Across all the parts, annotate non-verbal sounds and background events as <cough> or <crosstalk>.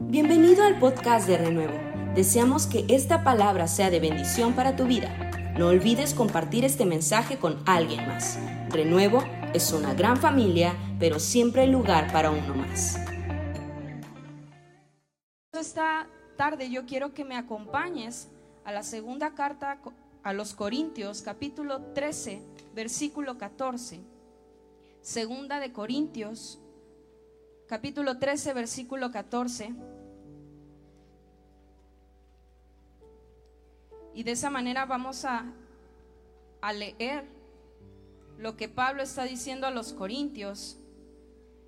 Bienvenido al podcast de Renuevo. Deseamos que esta palabra sea de bendición para tu vida. No olvides compartir este mensaje con alguien más. Renuevo es una gran familia, pero siempre hay lugar para uno más. Esta tarde yo quiero que me acompañes a la segunda carta a los Corintios, capítulo 13, versículo 14. Segunda de Corintios, capítulo 13, versículo 14. Y de esa manera vamos a, a leer lo que Pablo está diciendo a los Corintios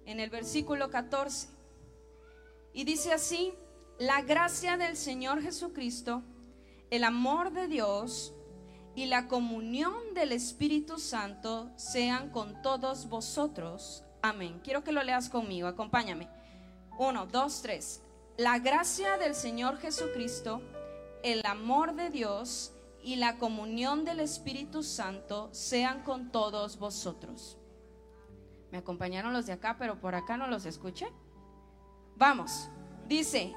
en el versículo 14. Y dice así, la gracia del Señor Jesucristo, el amor de Dios y la comunión del Espíritu Santo sean con todos vosotros. Amén. Quiero que lo leas conmigo, acompáñame. Uno, dos, tres. La gracia del Señor Jesucristo, el amor de Dios y la comunión del Espíritu Santo sean con todos vosotros. Me acompañaron los de acá, pero por acá no los escuché. Vamos, dice,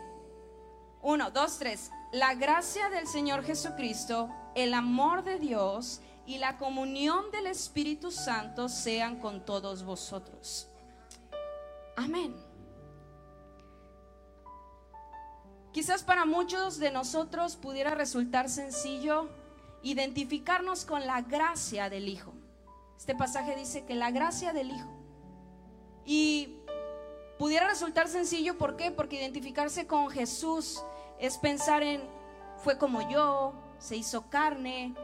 uno, dos, tres. La gracia del Señor Jesucristo, el amor de Dios y la comunión del Espíritu Santo sean con todos vosotros. Amén. Quizás para muchos de nosotros pudiera resultar sencillo identificarnos con la gracia del Hijo. Este pasaje dice que la gracia del Hijo. Y pudiera resultar sencillo, ¿por qué? Porque identificarse con Jesús es pensar en, fue como yo, se hizo carne,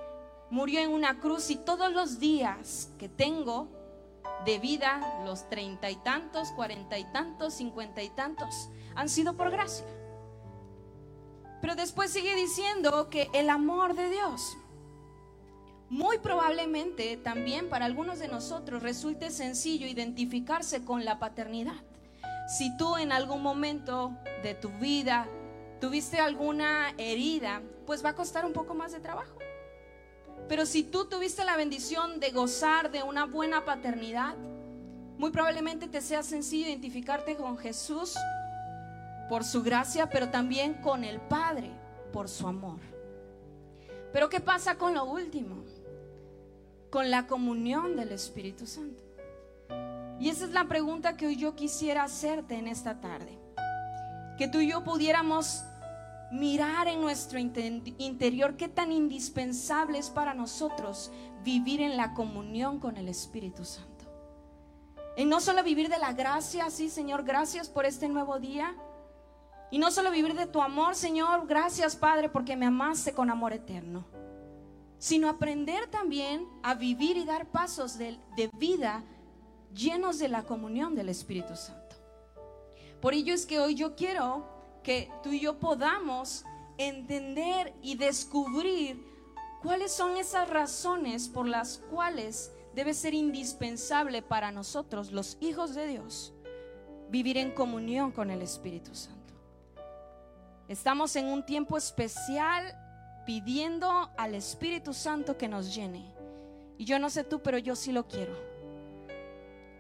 murió en una cruz y todos los días que tengo de vida, los treinta y tantos, cuarenta y tantos, cincuenta y tantos, han sido por gracia. Pero después sigue diciendo que el amor de Dios, muy probablemente también para algunos de nosotros resulte sencillo identificarse con la paternidad. Si tú en algún momento de tu vida tuviste alguna herida, pues va a costar un poco más de trabajo. Pero si tú tuviste la bendición de gozar de una buena paternidad, muy probablemente te sea sencillo identificarte con Jesús por su gracia, pero también con el Padre por su amor. Pero ¿qué pasa con lo último? Con la comunión del Espíritu Santo. Y esa es la pregunta que hoy yo quisiera hacerte en esta tarde. Que tú y yo pudiéramos mirar en nuestro interior qué tan indispensable es para nosotros vivir en la comunión con el Espíritu Santo. En no solo vivir de la gracia, sí Señor, gracias por este nuevo día. Y no solo vivir de tu amor, Señor, gracias Padre porque me amaste con amor eterno. Sino aprender también a vivir y dar pasos de, de vida llenos de la comunión del Espíritu Santo. Por ello es que hoy yo quiero que tú y yo podamos entender y descubrir cuáles son esas razones por las cuales debe ser indispensable para nosotros, los hijos de Dios, vivir en comunión con el Espíritu Santo. Estamos en un tiempo especial pidiendo al Espíritu Santo que nos llene. Y yo no sé tú, pero yo sí lo quiero.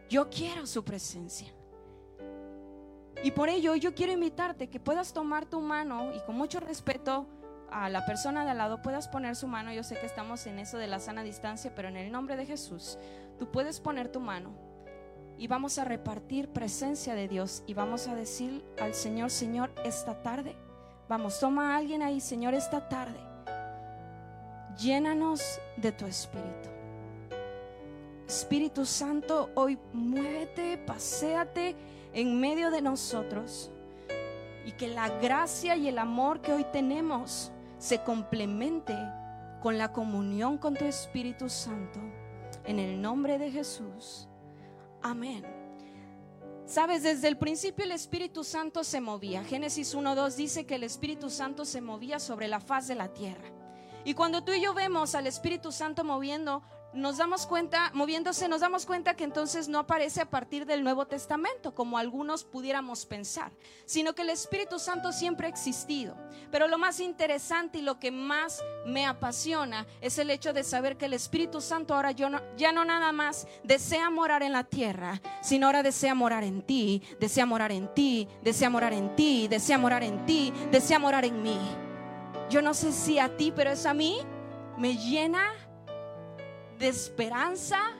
Yo quiero su presencia. Y por ello yo quiero invitarte que puedas tomar tu mano y con mucho respeto a la persona de al lado puedas poner su mano. Yo sé que estamos en eso de la sana distancia, pero en el nombre de Jesús, tú puedes poner tu mano y vamos a repartir presencia de Dios y vamos a decir al Señor, Señor, esta tarde, vamos, toma a alguien ahí, Señor, esta tarde, llénanos de tu espíritu. Espíritu Santo, hoy muévete, paséate en medio de nosotros y que la gracia y el amor que hoy tenemos se complemente con la comunión con tu Espíritu Santo. En el nombre de Jesús. Amén. Sabes, desde el principio el Espíritu Santo se movía. Génesis 1.2 dice que el Espíritu Santo se movía sobre la faz de la tierra. Y cuando tú y yo vemos al Espíritu Santo moviendo, nos damos cuenta, moviéndose, nos damos cuenta que entonces no aparece a partir del Nuevo Testamento, como algunos pudiéramos pensar, sino que el Espíritu Santo siempre ha existido. Pero lo más interesante y lo que más me apasiona es el hecho de saber que el Espíritu Santo ahora ya no nada más desea morar en la tierra, sino ahora desea morar en ti, desea morar en ti, desea morar en ti, desea morar en ti, desea morar en mí. Yo no sé si a ti, pero es a mí, me llena de esperanza,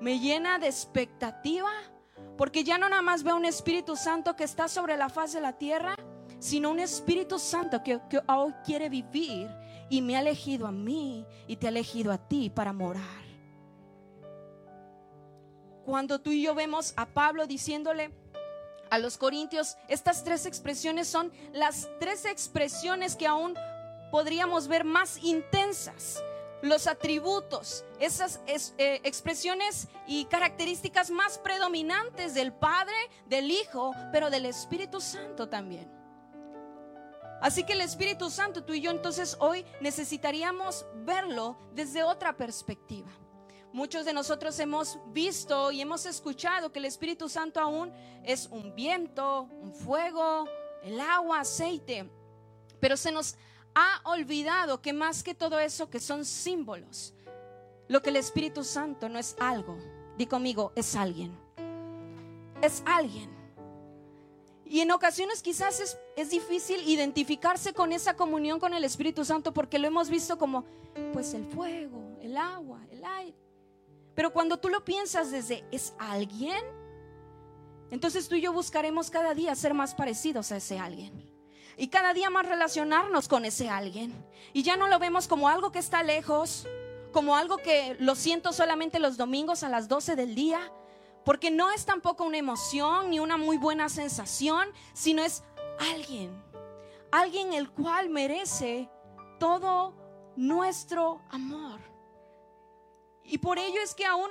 me llena de expectativa, porque ya no nada más veo un Espíritu Santo que está sobre la faz de la tierra, sino un Espíritu Santo que, hoy quiere vivir y me ha elegido a mí y te ha elegido a ti para morar. Cuando tú y yo vemos a Pablo diciéndole a los corintios, estas tres expresiones son las tres expresiones que aún podríamos ver más intensas los atributos, esas eh, expresiones y características más predominantes del Padre, del Hijo, pero del Espíritu Santo también. Así que el Espíritu Santo, tú y yo entonces hoy necesitaríamos verlo desde otra perspectiva. Muchos de nosotros hemos visto y hemos escuchado que el Espíritu Santo aún es un viento, un fuego, el agua, aceite, pero se nos ha olvidado que más que todo eso que son símbolos, lo que el Espíritu Santo no es algo, di conmigo, es alguien. Es alguien. Y en ocasiones quizás es, es, difícil identificarse con esa comunión con el Espíritu Santo porque lo hemos visto como, pues el fuego, el agua, el aire. Pero cuando tú lo piensas desde, ¿es alguien? Entonces tú y yo buscaremos cada día ser más parecidos a ese alguien y cada día más relacionarnos con ese alguien. Y ya no lo vemos como algo que está lejos, como algo que lo siento solamente los domingos a las 12 del día, porque no es tampoco una emoción ni una muy buena sensación, sino es alguien, alguien el cual merece todo nuestro amor. Y por ello es que aún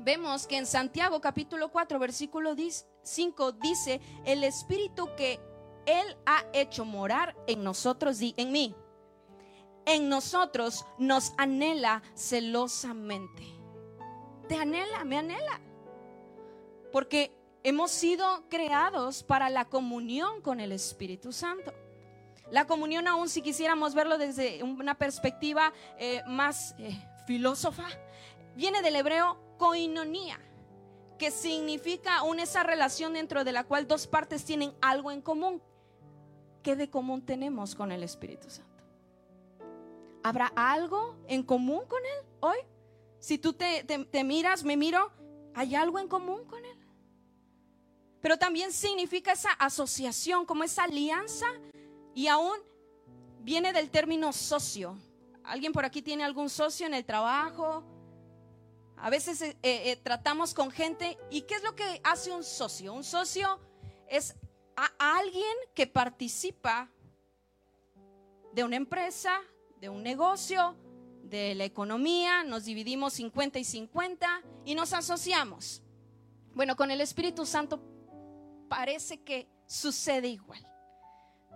vemos que en Santiago capítulo 4 versículo 5 dice, el espíritu que él ha hecho morar en nosotros y en mí. En nosotros nos anhela celosamente. Te anhela, me anhela. Porque hemos sido creados para la comunión con el Espíritu Santo. La comunión aún si quisiéramos verlo desde una perspectiva eh, más eh, filósofa, viene del hebreo koinonía, que significa una esa relación dentro de la cual dos partes tienen algo en común. ¿Qué de común tenemos con el Espíritu Santo? ¿Habrá algo en común con Él hoy? Si tú te, miras, me miro, ¿hay algo en común con Él? Pero también significa esa asociación, como esa alianza, y aún viene del término socio. ¿Alguien por aquí tiene algún socio en el trabajo? A veces eh, eh, tratamos con gente. ¿Y qué es lo que hace un socio? Un socio es a alguien que participa de una empresa, de un negocio, de la economía, nos dividimos 50 y 50 y nos asociamos. Bueno, con el Espíritu Santo parece que sucede igual.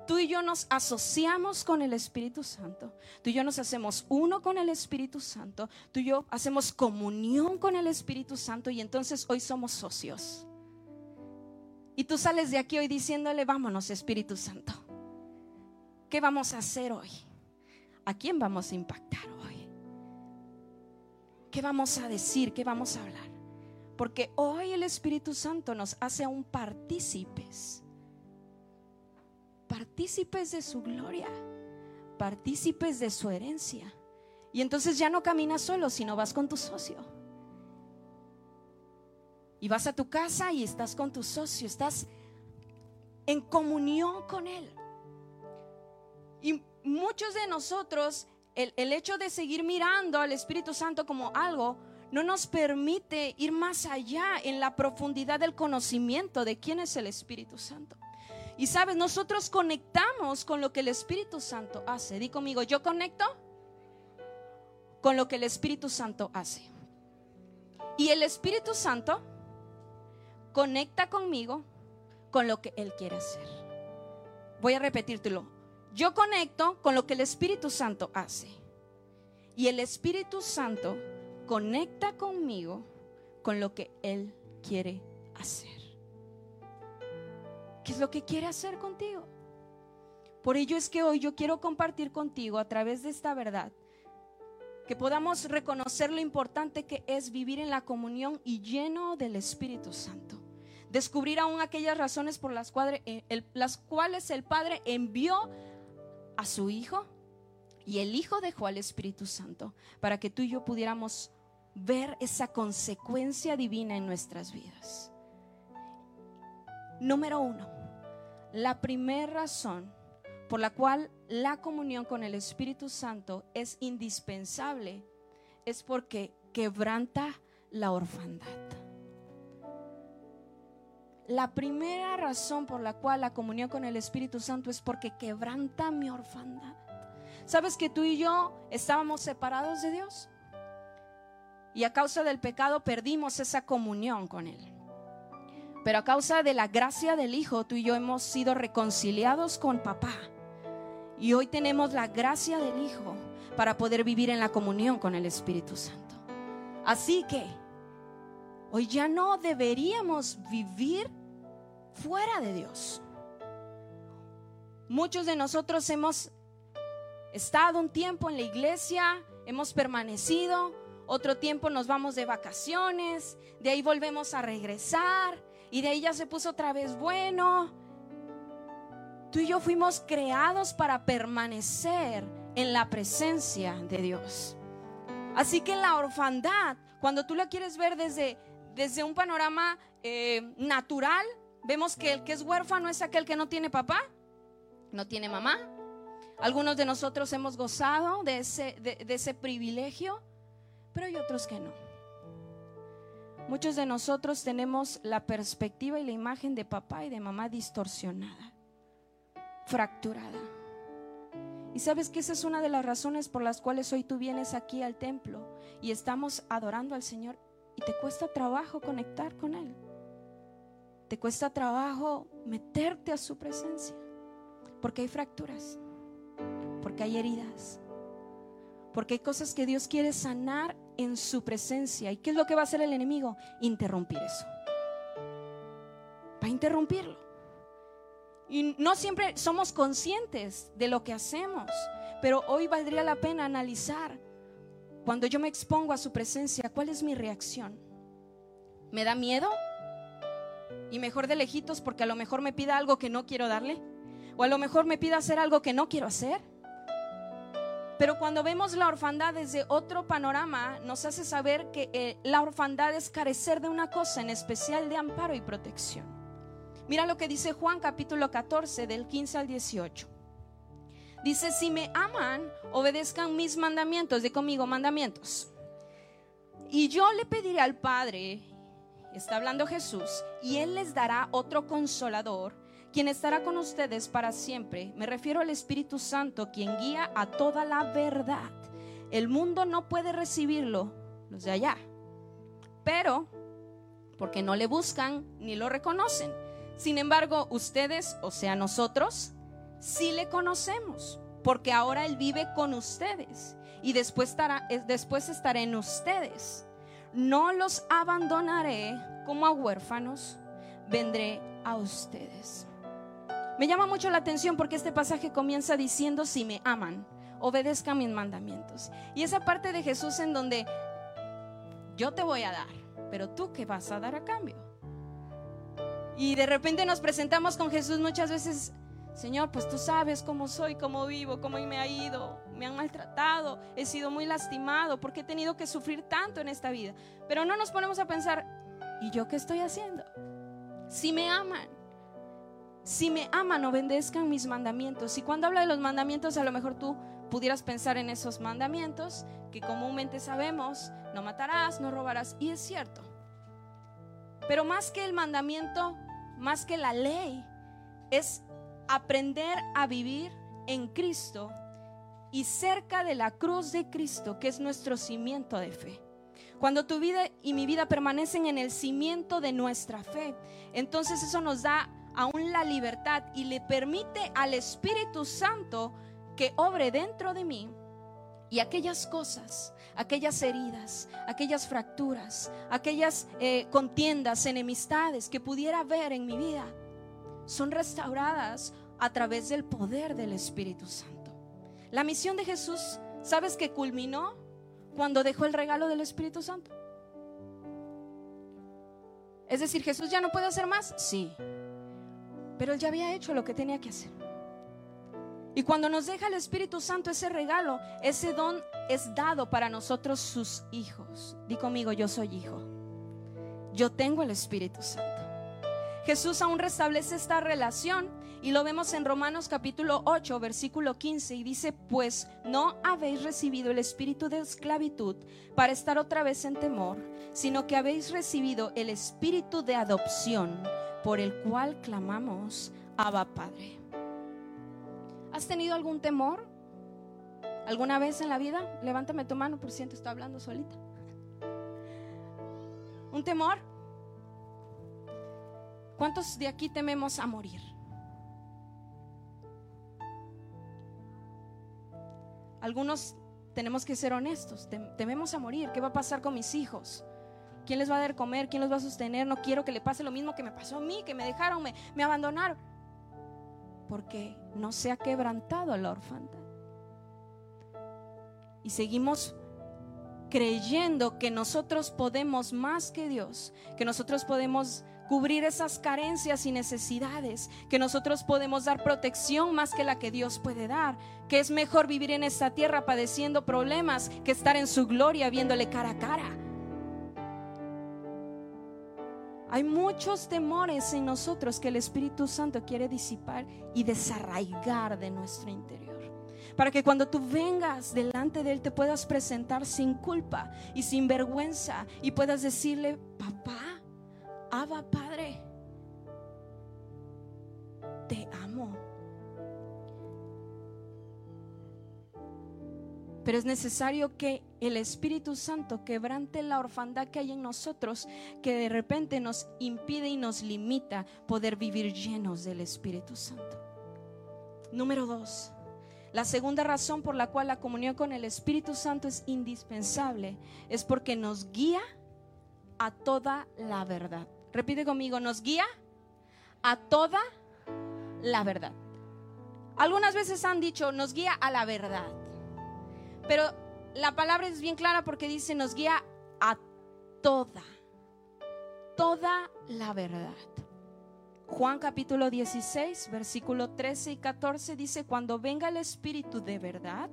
Tú y yo nos asociamos con el Espíritu Santo. Tú y yo nos hacemos uno con el Espíritu Santo. Tú y yo hacemos comunión con el Espíritu Santo y entonces hoy somos socios. Y tú sales de aquí hoy diciéndole, vámonos Espíritu Santo. ¿Qué vamos a hacer hoy? ¿A quién vamos a impactar hoy? ¿Qué vamos a decir? ¿Qué vamos a hablar? Porque hoy el Espíritu Santo nos hace un partícipes. Partícipes de su gloria. Partícipes de su herencia. Y entonces ya no caminas solo, sino vas con tu socio. Y vas a tu casa y estás con tu socio, estás en comunión con él. Y muchos de nosotros, el, el, hecho de seguir mirando al Espíritu Santo como algo, no nos permite ir más allá en la profundidad del conocimiento de quién es el Espíritu Santo. Y sabes, nosotros conectamos con lo que el Espíritu Santo hace. Di conmigo, yo conecto con lo que el Espíritu Santo hace. Y el Espíritu Santo conecta conmigo con lo que Él quiere hacer. Voy a repetírtelo. Yo conecto con lo que el Espíritu Santo hace. Y el Espíritu Santo conecta conmigo con lo que Él quiere hacer. ¿Qué es lo que quiere hacer contigo? Por ello es que hoy yo quiero compartir contigo a través de esta verdad que podamos reconocer lo importante que es vivir en la comunión y lleno del Espíritu Santo. Descubrir aún aquellas razones por las cuales, eh, el, las cuales el Padre envió a su Hijo y el Hijo dejó al Espíritu Santo para que tú y yo pudiéramos ver esa consecuencia divina en nuestras vidas. Número uno, la primera razón por la cual la comunión con el Espíritu Santo es indispensable es porque quebranta la orfandad. La primera razón por la cual la comunión con el Espíritu Santo es porque quebranta mi orfandad. ¿Sabes que tú y yo estábamos separados de Dios? Y a causa del pecado perdimos esa comunión con Él. Pero a causa de la gracia del Hijo, tú y yo hemos sido reconciliados con papá. Y hoy tenemos la gracia del Hijo para poder vivir en la comunión con el Espíritu Santo. Así que hoy ya no deberíamos vivir fuera de Dios. Muchos de nosotros hemos estado un tiempo en la iglesia, hemos permanecido, otro tiempo nos vamos de vacaciones, de ahí volvemos a regresar y de ahí ya se puso otra vez bueno. Tú y yo fuimos creados para permanecer en la presencia de Dios. Así que la orfandad, cuando tú la quieres ver desde, desde un panorama eh, natural, vemos que el que es huérfano es aquel que no tiene papá, no tiene mamá, algunos de nosotros hemos gozado de ese, de, ese privilegio, pero hay otros que no. Muchos de nosotros tenemos la perspectiva y la imagen de papá y de mamá distorsionada, fracturada. Y sabes que esa es una de las razones por las cuales hoy tú vienes aquí al templo y estamos adorando al Señor y te cuesta trabajo conectar con Él. Te cuesta trabajo meterte a su presencia porque hay fracturas porque hay heridas, porque hay cosas que Dios quiere sanar en su presencia. ¿Y qué es lo que va a hacer el enemigo? Interrumpir eso. Va a interrumpirlo. Y no siempre somos conscientes de lo que hacemos, pero hoy valdría la pena analizar cuando yo me expongo a su presencia, ¿cuál es mi reacción? ¿Me da miedo? Y mejor de lejitos porque a lo mejor me pida algo que no quiero darle. O a lo mejor me pida hacer algo que no quiero hacer. Pero cuando vemos la orfandad desde otro panorama, nos hace saber que eh, la orfandad es carecer de una cosa, en especial de amparo y protección. Mira lo que dice Juan capítulo 14 del 15 al 18. Dice, si me aman, obedezcan mis mandamientos, de conmigo mandamientos. Y yo le pediré al Padre, está hablando Jesús, y Él les dará otro consolador quien estará con ustedes para siempre. Me refiero al Espíritu Santo, quien guía a toda la verdad. El mundo no puede recibirlo, los de allá, pero porque no le buscan ni lo reconocen. Sin embargo, ustedes, o sea, nosotros, sí le conocemos, porque ahora Él vive con ustedes y después estará, después estará en ustedes. No los abandonaré como a huérfanos, vendré a ustedes. Me llama mucho la atención porque este pasaje comienza diciendo, si me aman, obedezcan mis mandamientos. Y esa parte de Jesús en donde yo te voy a dar, pero tú qué vas a dar a cambio. Y de repente nos presentamos con Jesús muchas veces, Señor, pues tú sabes cómo soy, cómo vivo, cómo me ha ido, me han maltratado, he sido muy lastimado, porque he tenido que sufrir tanto en esta vida. Pero no nos ponemos a pensar, ¿y yo qué estoy haciendo? Si me aman, si me aman, obedezcan mis mandamientos. Y cuando habla de los mandamientos, a lo mejor tú pudieras pensar en esos mandamientos que comúnmente sabemos, no matarás, no robarás, y es cierto. Pero más que el mandamiento, más que la ley, es aprender a vivir en Cristo y cerca de la cruz de Cristo, que es nuestro cimiento de fe. Cuando tu vida y mi vida permanecen en el cimiento de nuestra fe, entonces eso nos da aún la libertad y le permite al Espíritu Santo que obre dentro de mí Y aquellas cosas, aquellas heridas, aquellas fracturas, aquellas eh, contiendas, enemistades que pudiera haber en mi vida, son restauradas a través del poder del Espíritu Santo. La misión de Jesús, ¿sabes que culminó cuando dejó el regalo del Espíritu Santo? Es decir, Jesús ya no puede hacer más, sí, pero él ya había hecho lo que tenía que hacer. Y cuando nos deja el Espíritu Santo ese regalo, ese don es dado para nosotros sus hijos. Di conmigo, yo soy hijo. Yo tengo el Espíritu Santo. Jesús aún restablece esta relación y lo vemos en Romanos capítulo 8, versículo 15 y dice, pues no habéis recibido el espíritu de esclavitud para estar otra vez en temor, sino que habéis recibido el espíritu de adopción por el cual clamamos, Abba Padre. ¿Has tenido algún temor? ¿Alguna vez en la vida? Levántame tu mano por te estoy hablando solita. ¿Un temor? ¿Cuántos de aquí tememos a morir? Algunos tenemos que ser honestos, tememos a morir. ¿Qué va a pasar con mis hijos? ¿Quién les va a dar comer? ¿Quién los va a sostener? No quiero que le pase lo mismo que me pasó a mí, que me dejaron, me, me abandonaron porque no se ha quebrantado la orfandad. Y seguimos creyendo que nosotros podemos más que Dios, que nosotros podemos cubrir esas carencias y necesidades, que nosotros podemos dar protección más que la que Dios puede dar, que es mejor vivir en esta tierra padeciendo problemas que estar en su gloria viéndole cara a cara. Hay muchos temores en nosotros que el Espíritu Santo quiere disipar y desarraigar de nuestro interior. Para que cuando tú vengas delante de Él te puedas presentar sin culpa y sin vergüenza y puedas decirle, papá, Abba Padre, te amo. Pero es necesario que el Espíritu Santo quebrante la orfandad que hay en nosotros, que de repente nos impide y nos limita poder vivir llenos del Espíritu Santo. Número dos, la segunda razón por la cual la comunión con el Espíritu Santo es indispensable es porque nos guía a toda la verdad. Repite conmigo, nos guía a toda la verdad. Algunas veces han dicho, nos guía a la verdad. Pero la palabra es bien clara porque dice, nos guía a toda, toda la verdad. Juan capítulo 16, versículo 13 y 14 dice, cuando venga el Espíritu de verdad,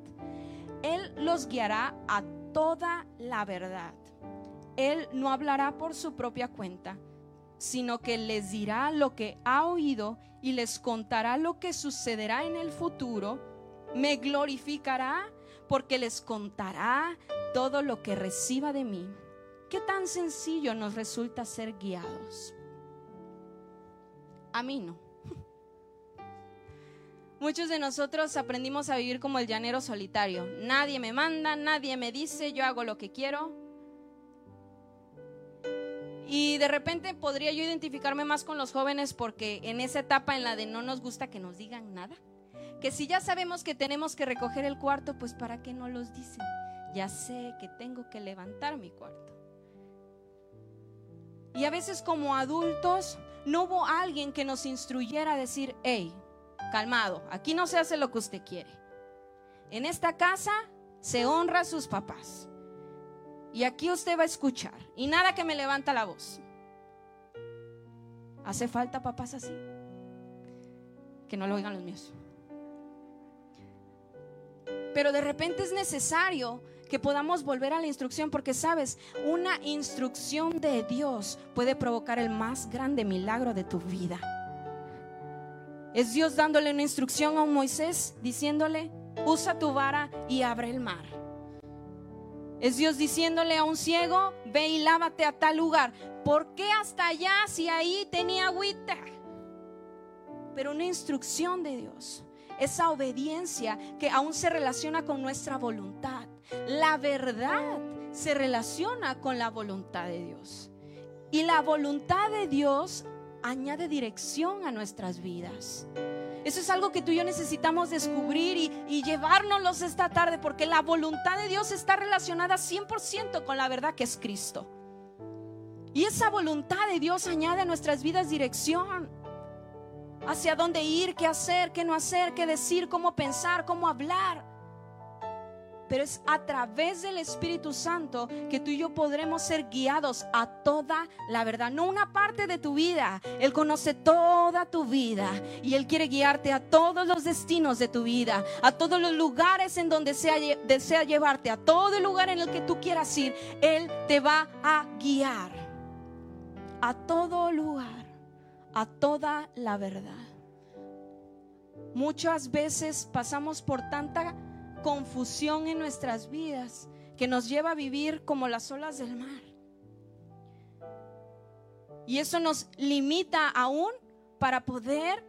Él los guiará a toda la verdad. Él no hablará por su propia cuenta, sino que les dirá lo que ha oído y les contará lo que sucederá en el futuro. Me glorificará porque les contará todo lo que reciba de mí. ¿Qué tan sencillo nos resulta ser guiados? A mí no. <laughs> Muchos de nosotros aprendimos a vivir como el llanero solitario. Nadie me manda, nadie me dice, yo hago lo que quiero. Y de repente podría yo identificarme más con los jóvenes porque en esa etapa en la de no nos gusta que nos digan nada que si ya sabemos que tenemos que recoger el cuarto, pues ¿para qué no los dicen? Ya sé que tengo que levantar mi cuarto. Y a veces como adultos no hubo alguien que nos instruyera a decir, hey, calmado, aquí no se hace lo que usted quiere. En esta casa se honra a sus papás. Y aquí usted va a escuchar. Y nada que me levanta la voz. ¿Hace falta papás así? Que no lo oigan los míos. Pero de repente es necesario que podamos volver a la instrucción porque sabes, una instrucción de Dios puede provocar el más grande milagro de tu vida. Es Dios dándole una instrucción a un Moisés diciéndole, usa tu vara y abre el mar. Es Dios diciéndole a un ciego, ve y lávate a tal lugar. ¿Por qué hasta allá si ahí tenía agüita? Pero una instrucción de Dios esa obediencia que aún se relaciona con nuestra voluntad. La verdad se relaciona con la voluntad de Dios. Y la voluntad de Dios añade dirección a nuestras vidas. Eso es algo que tú y yo necesitamos descubrir y, y llevárnoslos esta tarde porque la voluntad de Dios está relacionada 100% con la verdad que es Cristo. Y esa voluntad de Dios añade a nuestras vidas dirección. Hacia dónde ir, qué hacer, qué no hacer, qué decir, cómo pensar, cómo hablar pero es a través del Espíritu Santo que tú y yo podremos ser guiados a toda la verdad, no una parte de tu vida. Él conoce toda tu vida y Él quiere guiarte a todos los destinos de tu vida, a todos los lugares en donde desea llevarte, a todo el lugar en el que tú quieras ir. Él te va a guiar a todo lugar, a toda la verdad. Muchas veces pasamos por tanta confusión en nuestras vidas que nos lleva a vivir como las olas del mar. Y eso nos limita aún para poder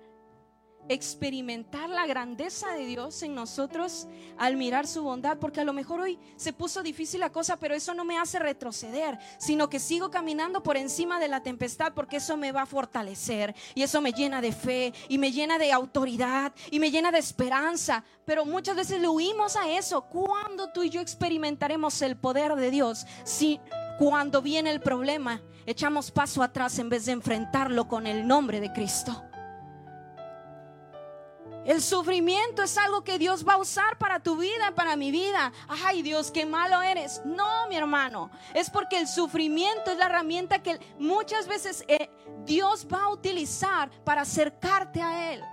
experimentar la grandeza de Dios en nosotros al mirar su bondad, porque a lo mejor hoy se puso difícil la cosa, pero eso no me hace retroceder, sino que sigo caminando por encima de la tempestad, porque eso me va a fortalecer y eso me llena de fe y me llena de autoridad y me llena de esperanza, pero muchas veces le huimos a eso. ¿Cuándo tú y yo experimentaremos el poder de Dios? Si cuando viene el problema, echamos paso atrás en vez de enfrentarlo con el nombre de Cristo. El sufrimiento es algo que Dios va a usar para tu vida, para mi vida. Ay Dios, qué malo eres. No, mi hermano. Es porque el sufrimiento es la herramienta que muchas veces eh, Dios va a utilizar para acercarte a Él.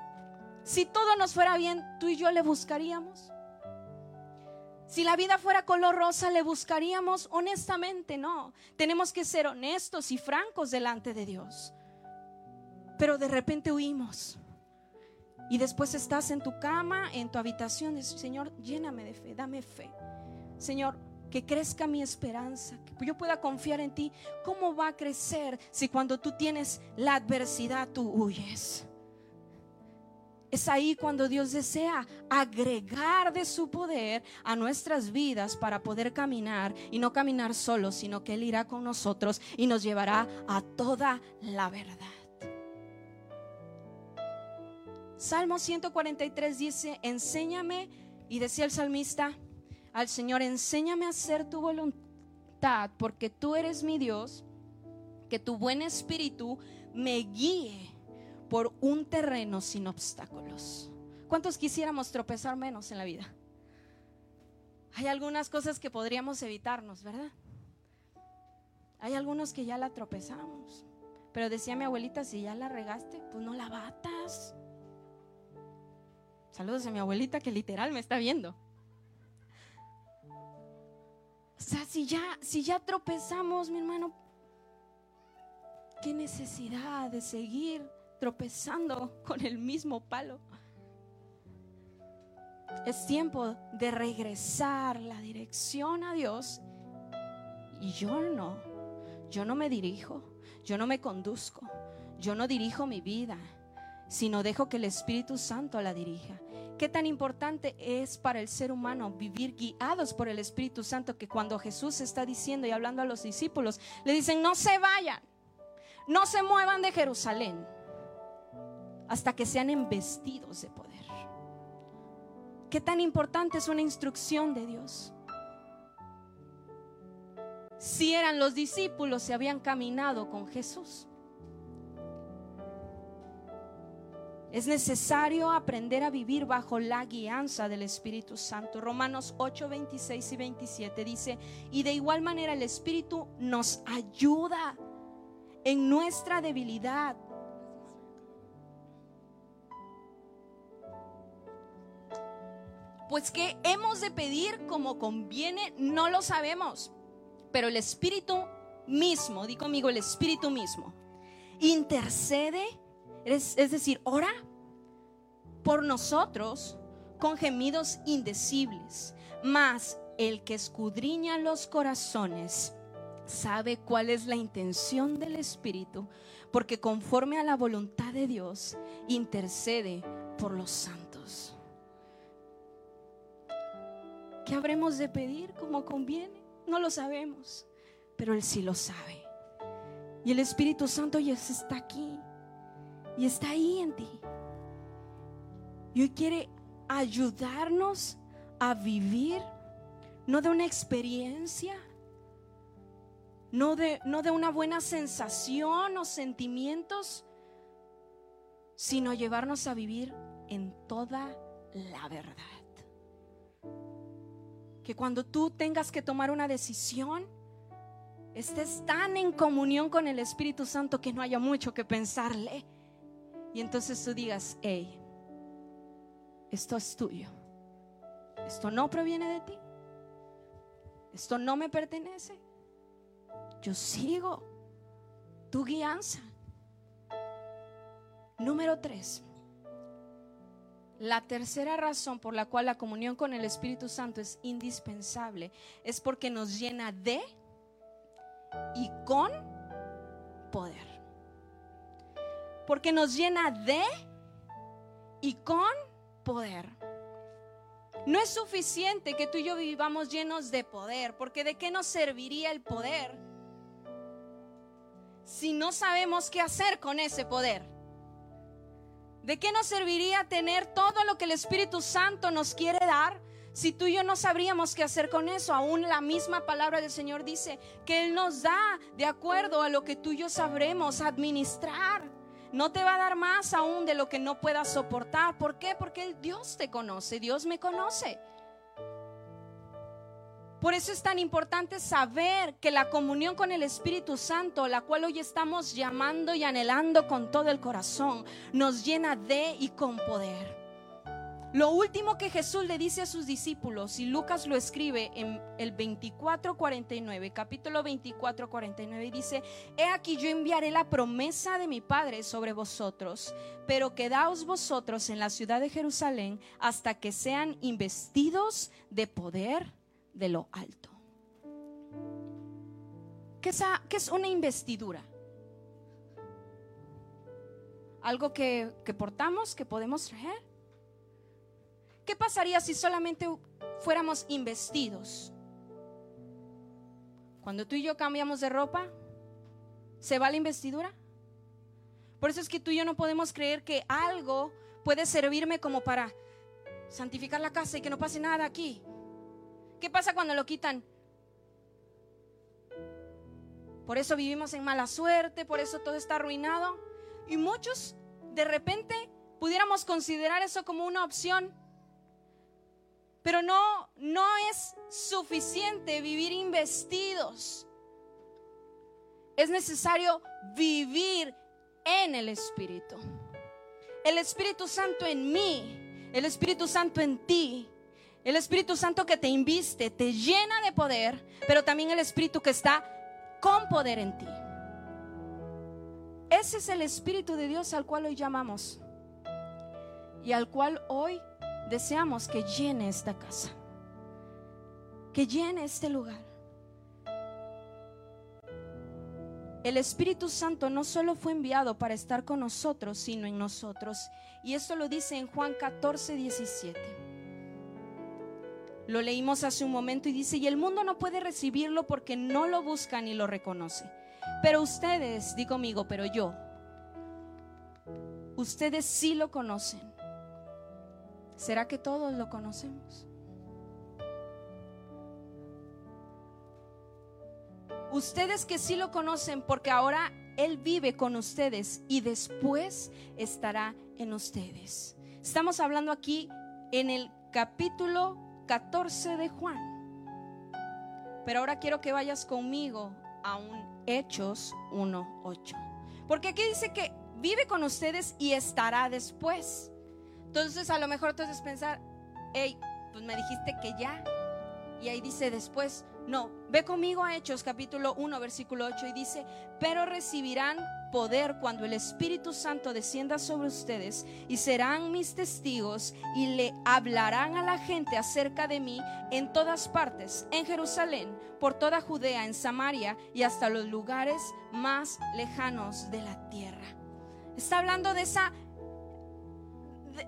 Si todo nos fuera bien, tú y yo le buscaríamos. Si la vida fuera color rosa, le buscaríamos honestamente, no. Tenemos que ser honestos y francos delante de Dios. Pero de repente huimos. Y después estás en tu cama, en tu habitación, Señor, lléname de fe, dame fe. Señor, que crezca mi esperanza, que yo pueda confiar en ti. ¿Cómo va a crecer si cuando tú tienes la adversidad tú huyes? Es ahí cuando Dios desea agregar de su poder a nuestras vidas para poder caminar y no caminar solo, sino que Él irá con nosotros y nos llevará a toda la verdad. Salmo 143 dice, enséñame, y decía el salmista al Señor, enséñame a hacer tu voluntad, porque tú eres mi Dios, que tu buen espíritu me guíe por un terreno sin obstáculos. ¿Cuántos quisiéramos tropezar menos en la vida? Hay algunas cosas que podríamos evitarnos, ¿verdad? Hay algunos que ya la tropezamos. Pero decía mi abuelita, si ya la regaste, pues no la batas. Saludos a mi abuelita que literal me está viendo. O sea, si ya, si ya tropezamos, mi hermano, qué necesidad de seguir tropezando con el mismo palo. Es tiempo de regresar la dirección a Dios. Y yo no, yo no me dirijo, yo no me conduzco, yo no dirijo mi vida, sino dejo que el Espíritu Santo la dirija. Qué tan importante es para el ser humano vivir guiados por el Espíritu Santo que cuando Jesús está diciendo y hablando a los discípulos, le dicen, no se vayan, no se muevan de Jerusalén hasta que sean embestidos de poder. Qué tan importante es una instrucción de Dios. Si eran los discípulos, se habían caminado con Jesús. Es necesario aprender a vivir bajo la guianza del Espíritu Santo. Romanos 8, 26 y 27 dice, y de igual manera el Espíritu nos ayuda en nuestra debilidad. Pues que hemos de pedir como conviene, no lo sabemos. Pero el Espíritu mismo, di conmigo, el Espíritu mismo, intercede es, decir, ora por nosotros con gemidos indecibles. Mas el que escudriña los corazones sabe cuál es la intención del Espíritu, porque conforme a la voluntad de Dios intercede por los santos. ¿Qué habremos de pedir como conviene? No lo sabemos, pero Él sí lo sabe. Y el Espíritu Santo ya está aquí y está ahí en ti. Y hoy quiere ayudarnos a vivir, no de una experiencia, no de, no de una buena sensación o sentimientos, sino llevarnos a vivir en toda la verdad. Que cuando tú tengas que tomar una decisión, estés tan en comunión con el Espíritu Santo que no haya mucho que pensarle. Y entonces tú digas, hey, esto es tuyo. Esto no proviene de ti. Esto no me pertenece. Yo sigo tu guianza. Número tres. La tercera razón por la cual la comunión con el Espíritu Santo es indispensable es porque nos llena de y con poder. Porque nos llena de y con poder. No es suficiente que tú y yo vivamos llenos de poder, porque ¿de qué nos serviría el poder si no sabemos qué hacer con ese poder? ¿De qué nos serviría tener todo lo que el Espíritu Santo nos quiere dar si tú y yo no sabríamos qué hacer con eso? Aún la misma palabra del Señor dice que Él nos da de acuerdo a lo que tú y yo sabremos administrar. No te va a dar más aún de lo que no puedas soportar. ¿Por qué? Porque Dios te conoce, Dios me conoce. Por eso es tan importante saber que la comunión con el Espíritu Santo, la cual hoy estamos llamando y anhelando con todo el corazón, nos llena de y con poder. Lo último que Jesús le dice a sus discípulos, y Lucas lo escribe en el 24:49, capítulo 24:49, dice, He aquí yo enviaré la promesa de mi Padre sobre vosotros, pero quedaos vosotros en la ciudad de Jerusalén hasta que sean investidos de poder de lo alto. ¿Qué es, una investidura? Algo que, que portamos, que podemos traer. ¿Qué pasaría si solamente fuéramos investidos? Cuando tú y yo cambiamos de ropa, ¿se va la investidura? Por eso es que tú y yo no podemos creer que algo puede servirme como para santificar la casa y que no pase nada aquí. ¿Qué pasa cuando lo quitan? Por eso vivimos en mala suerte, por eso todo está arruinado. Y muchos de repente pudiéramos considerar eso como una opción. Pero no, no es suficiente vivir investidos. Es necesario vivir en el Espíritu. El Espíritu Santo en mí, el Espíritu Santo en ti el Espíritu Santo que te inviste, te llena de poder, pero también el Espíritu que está con poder en ti. Ese es el Espíritu de Dios al cual hoy llamamos y al cual hoy deseamos que llene esta casa, que llene este lugar. El Espíritu Santo no solo fue enviado para estar con nosotros, sino en nosotros. Y esto lo dice en Juan 14, 17. Lo leímos hace un momento y dice, y el mundo no puede recibirlo porque no lo busca ni lo reconoce. Pero ustedes, di conmigo, pero yo, ustedes sí lo conocen. ¿Será que todos lo conocemos? Ustedes que sí lo conocen porque ahora Él vive con ustedes y después estará en ustedes. Estamos hablando aquí en el capítulo 14 de Juan. Pero ahora quiero que vayas conmigo a un Hechos 1.8. Porque aquí dice que vive con ustedes y estará después. Entonces a lo mejor tú haces pensar, hey, pues me dijiste que ya. Y ahí dice después, no, ve conmigo a Hechos capítulo 1 versículo 8 y dice, pero recibirán poder cuando el Espíritu Santo descienda sobre ustedes y serán mis testigos y le hablarán a la gente acerca de mí en todas partes, en Jerusalén, por toda Judea, en Samaria y hasta los lugares más lejanos de la tierra. Está hablando de esa,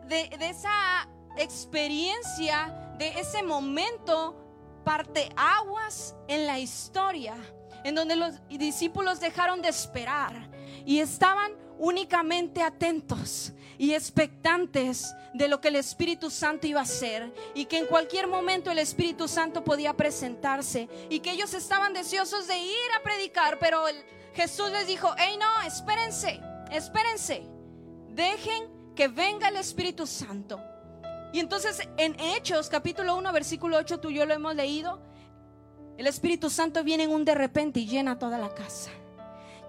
de, esa experiencia, de ese momento parte aguas en la historia, en donde los discípulos dejaron de esperar y estaban únicamente atentos y expectantes de lo que el Espíritu Santo iba a hacer y que en cualquier momento el Espíritu Santo podía presentarse y que ellos estaban deseosos de ir a predicar, pero Jesús les dijo, hey no, espérense, espérense, dejen que venga el Espíritu Santo. Y entonces en Hechos capítulo 1 versículo 8 tú y yo lo hemos leído, el Espíritu Santo viene en un de repente y llena toda la casa.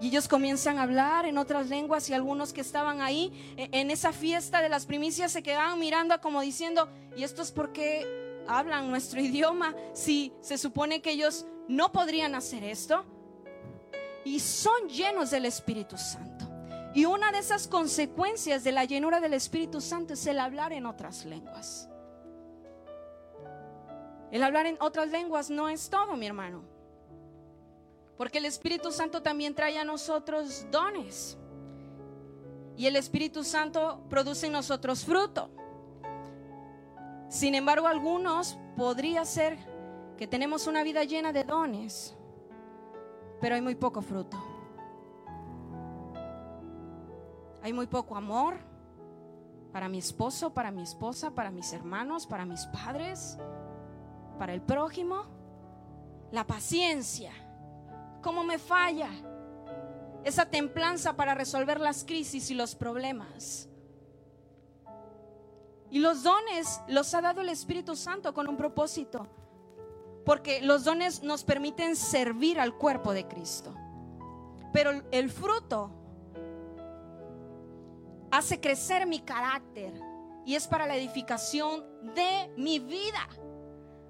Y ellos comienzan a hablar en otras lenguas y algunos que estaban ahí e, en esa fiesta de las primicias se quedaban mirando como diciendo, ¿y esto es porque hablan nuestro <laughs> idioma? Si se supone que ellos no podrían hacer esto. Y son llenos del Espíritu Santo. Y una de esas consecuencias de la llenura del Espíritu Santo es el hablar en otras lenguas. El hablar en otras lenguas no es todo, mi hermano. Porque el Espíritu Santo también trae a nosotros dones. Y el Espíritu Santo produce en nosotros fruto. Sin embargo, algunos podría ser que tenemos una vida llena de dones, pero hay muy poco fruto. Hay muy poco amor para mi esposo, para mi esposa, para mis hermanos, para mis padres, para el prójimo. La paciencia cómo me falla esa templanza para resolver las crisis y los problemas. Y los dones los ha dado el Espíritu Santo con un propósito, porque los dones nos permiten servir al cuerpo de Cristo. Pero el fruto hace crecer mi carácter y es para la edificación de mi vida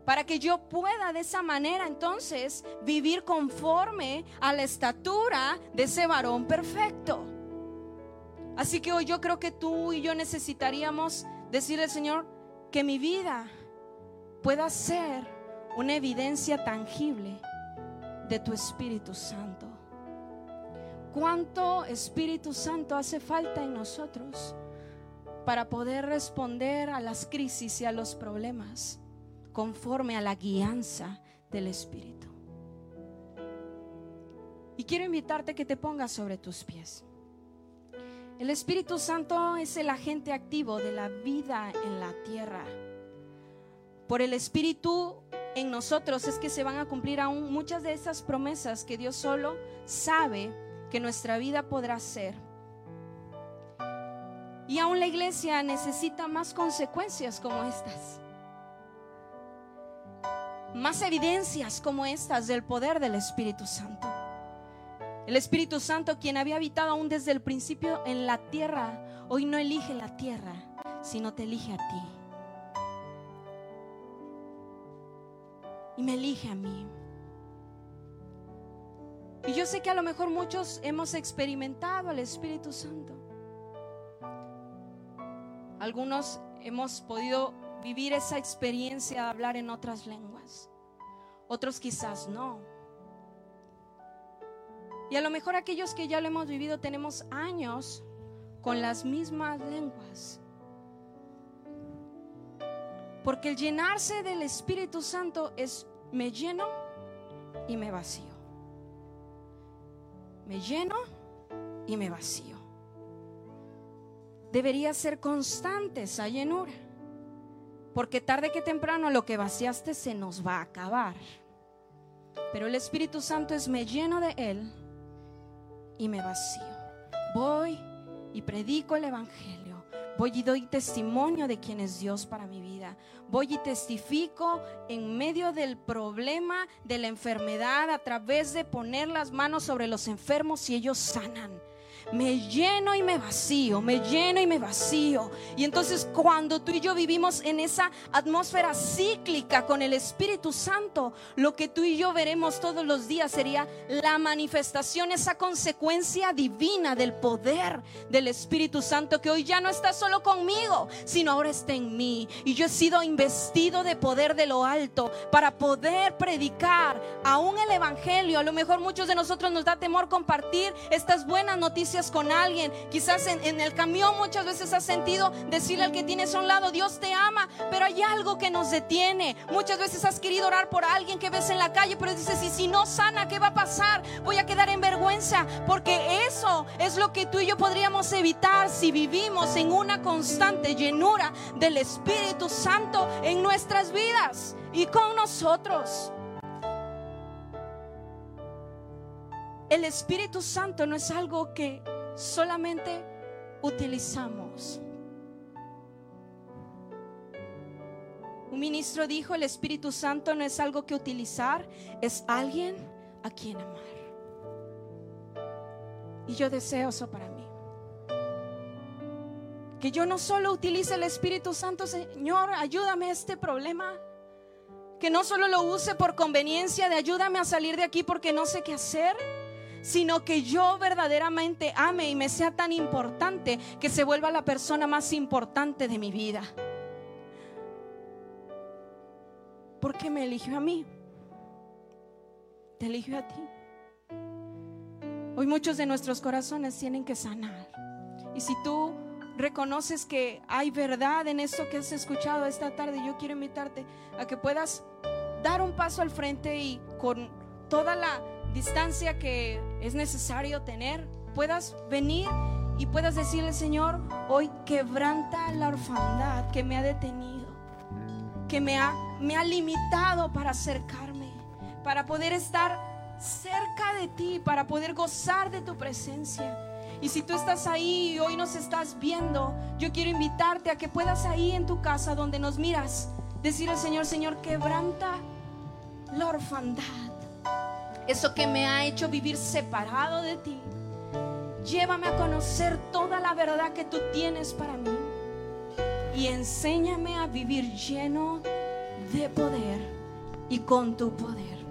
para que yo pueda de esa manera entonces vivir conforme a la estatura de ese varón perfecto. Así que hoy yo creo que tú y yo necesitaríamos decirle al Señor que mi vida pueda ser una evidencia tangible de tu Espíritu Santo. ¿Cuánto Espíritu Santo hace falta en nosotros para poder responder a las crisis y a los problemas? conforme a la guianza del Espíritu. Y quiero invitarte que te pongas sobre tus pies. El Espíritu Santo es el agente activo de la vida en la tierra. Por el Espíritu en nosotros es que se van a cumplir aún muchas de esas promesas que Dios solo sabe que nuestra vida podrá ser. Y aún la iglesia necesita más consecuencias como estas más evidencias como estas del poder del Espíritu Santo. El Espíritu Santo, quien había habitado aún desde el principio en la tierra, hoy no elige la tierra, sino te elige a ti. Y me elige a mí. Y yo sé que a lo mejor muchos hemos experimentado al Espíritu Santo. Algunos hemos podido vivir esa experiencia de hablar en otras lenguas. Otros quizás no. Y a lo mejor aquellos que ya lo hemos vivido tenemos años con las mismas lenguas. Porque el llenarse del Espíritu Santo es me lleno y me vacío. Me lleno y me vacío. Debería ser constante esa llenura. Porque tarde que temprano lo que vaciaste se nos va a acabar. Pero el Espíritu Santo es me lleno de Él y me vacío. Voy y predico el Evangelio. Voy y doy testimonio de quién es Dios para mi vida. Voy y testifico en medio del problema de la enfermedad a través de poner las manos sobre los enfermos y ellos sanan me lleno y me vacío, me lleno y me vacío. Y entonces cuando tú y yo vivimos en esa atmósfera cíclica con el Espíritu Santo, lo que tú y yo veremos todos los días sería la manifestación, esa consecuencia divina del poder del Espíritu Santo que hoy ya no está solo conmigo, sino ahora está en mí. Y yo he sido investido de poder de lo alto para poder predicar aún el Evangelio. A lo mejor muchos de nosotros nos da temor compartir estas buenas noticias con alguien. Quizás en, en, el camión muchas veces has sentido decirle al que tienes a un lado, Dios te ama, pero hay algo que nos detiene. Muchas veces has querido orar por alguien que ves en la calle, pero dices, y si no sana, ¿qué va a pasar? Voy a quedar en vergüenza, porque eso es lo que tú y yo podríamos evitar si vivimos en una constante llenura del Espíritu Santo en nuestras vidas y con nosotros. El Espíritu Santo no es algo que solamente utilizamos. Un ministro dijo, el Espíritu Santo no es algo que utilizar, es alguien a quien amar. Y yo deseo eso para mí. Que yo no solo utilice el Espíritu Santo, Señor, ayúdame a este problema. Que no solo lo use por conveniencia de ayúdame a salir de aquí porque no sé qué hacer sino que yo verdaderamente ame y me sea tan importante que se vuelva la persona más importante de mi vida. Porque me eligió a mí. Te eligió a ti. Hoy muchos de nuestros corazones tienen que sanar. Y si tú reconoces que hay verdad en esto que has escuchado esta tarde, yo quiero invitarte a que puedas dar un paso al frente y con toda la distancia que es necesario tener, puedas venir y puedas decirle, Señor, hoy quebranta la orfandad que me ha detenido, que me ha, me ha limitado para acercarme, para poder estar cerca de ti, para poder gozar de tu presencia. Y si tú estás ahí y hoy nos estás viendo, yo quiero invitarte a que puedas ahí en tu casa donde nos miras, decirle al Señor, Señor, quebranta la orfandad eso que me ha hecho vivir separado de ti. Llévame a conocer toda la verdad que tú tienes para mí y enséñame a vivir lleno de poder y con tu poder.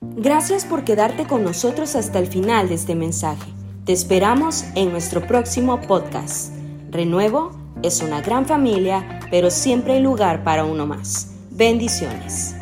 Gracias por quedarte con nosotros hasta el final de este mensaje. Te esperamos en nuestro próximo podcast. Renuevo es una gran familia, pero siempre hay lugar para uno más. Bendiciones.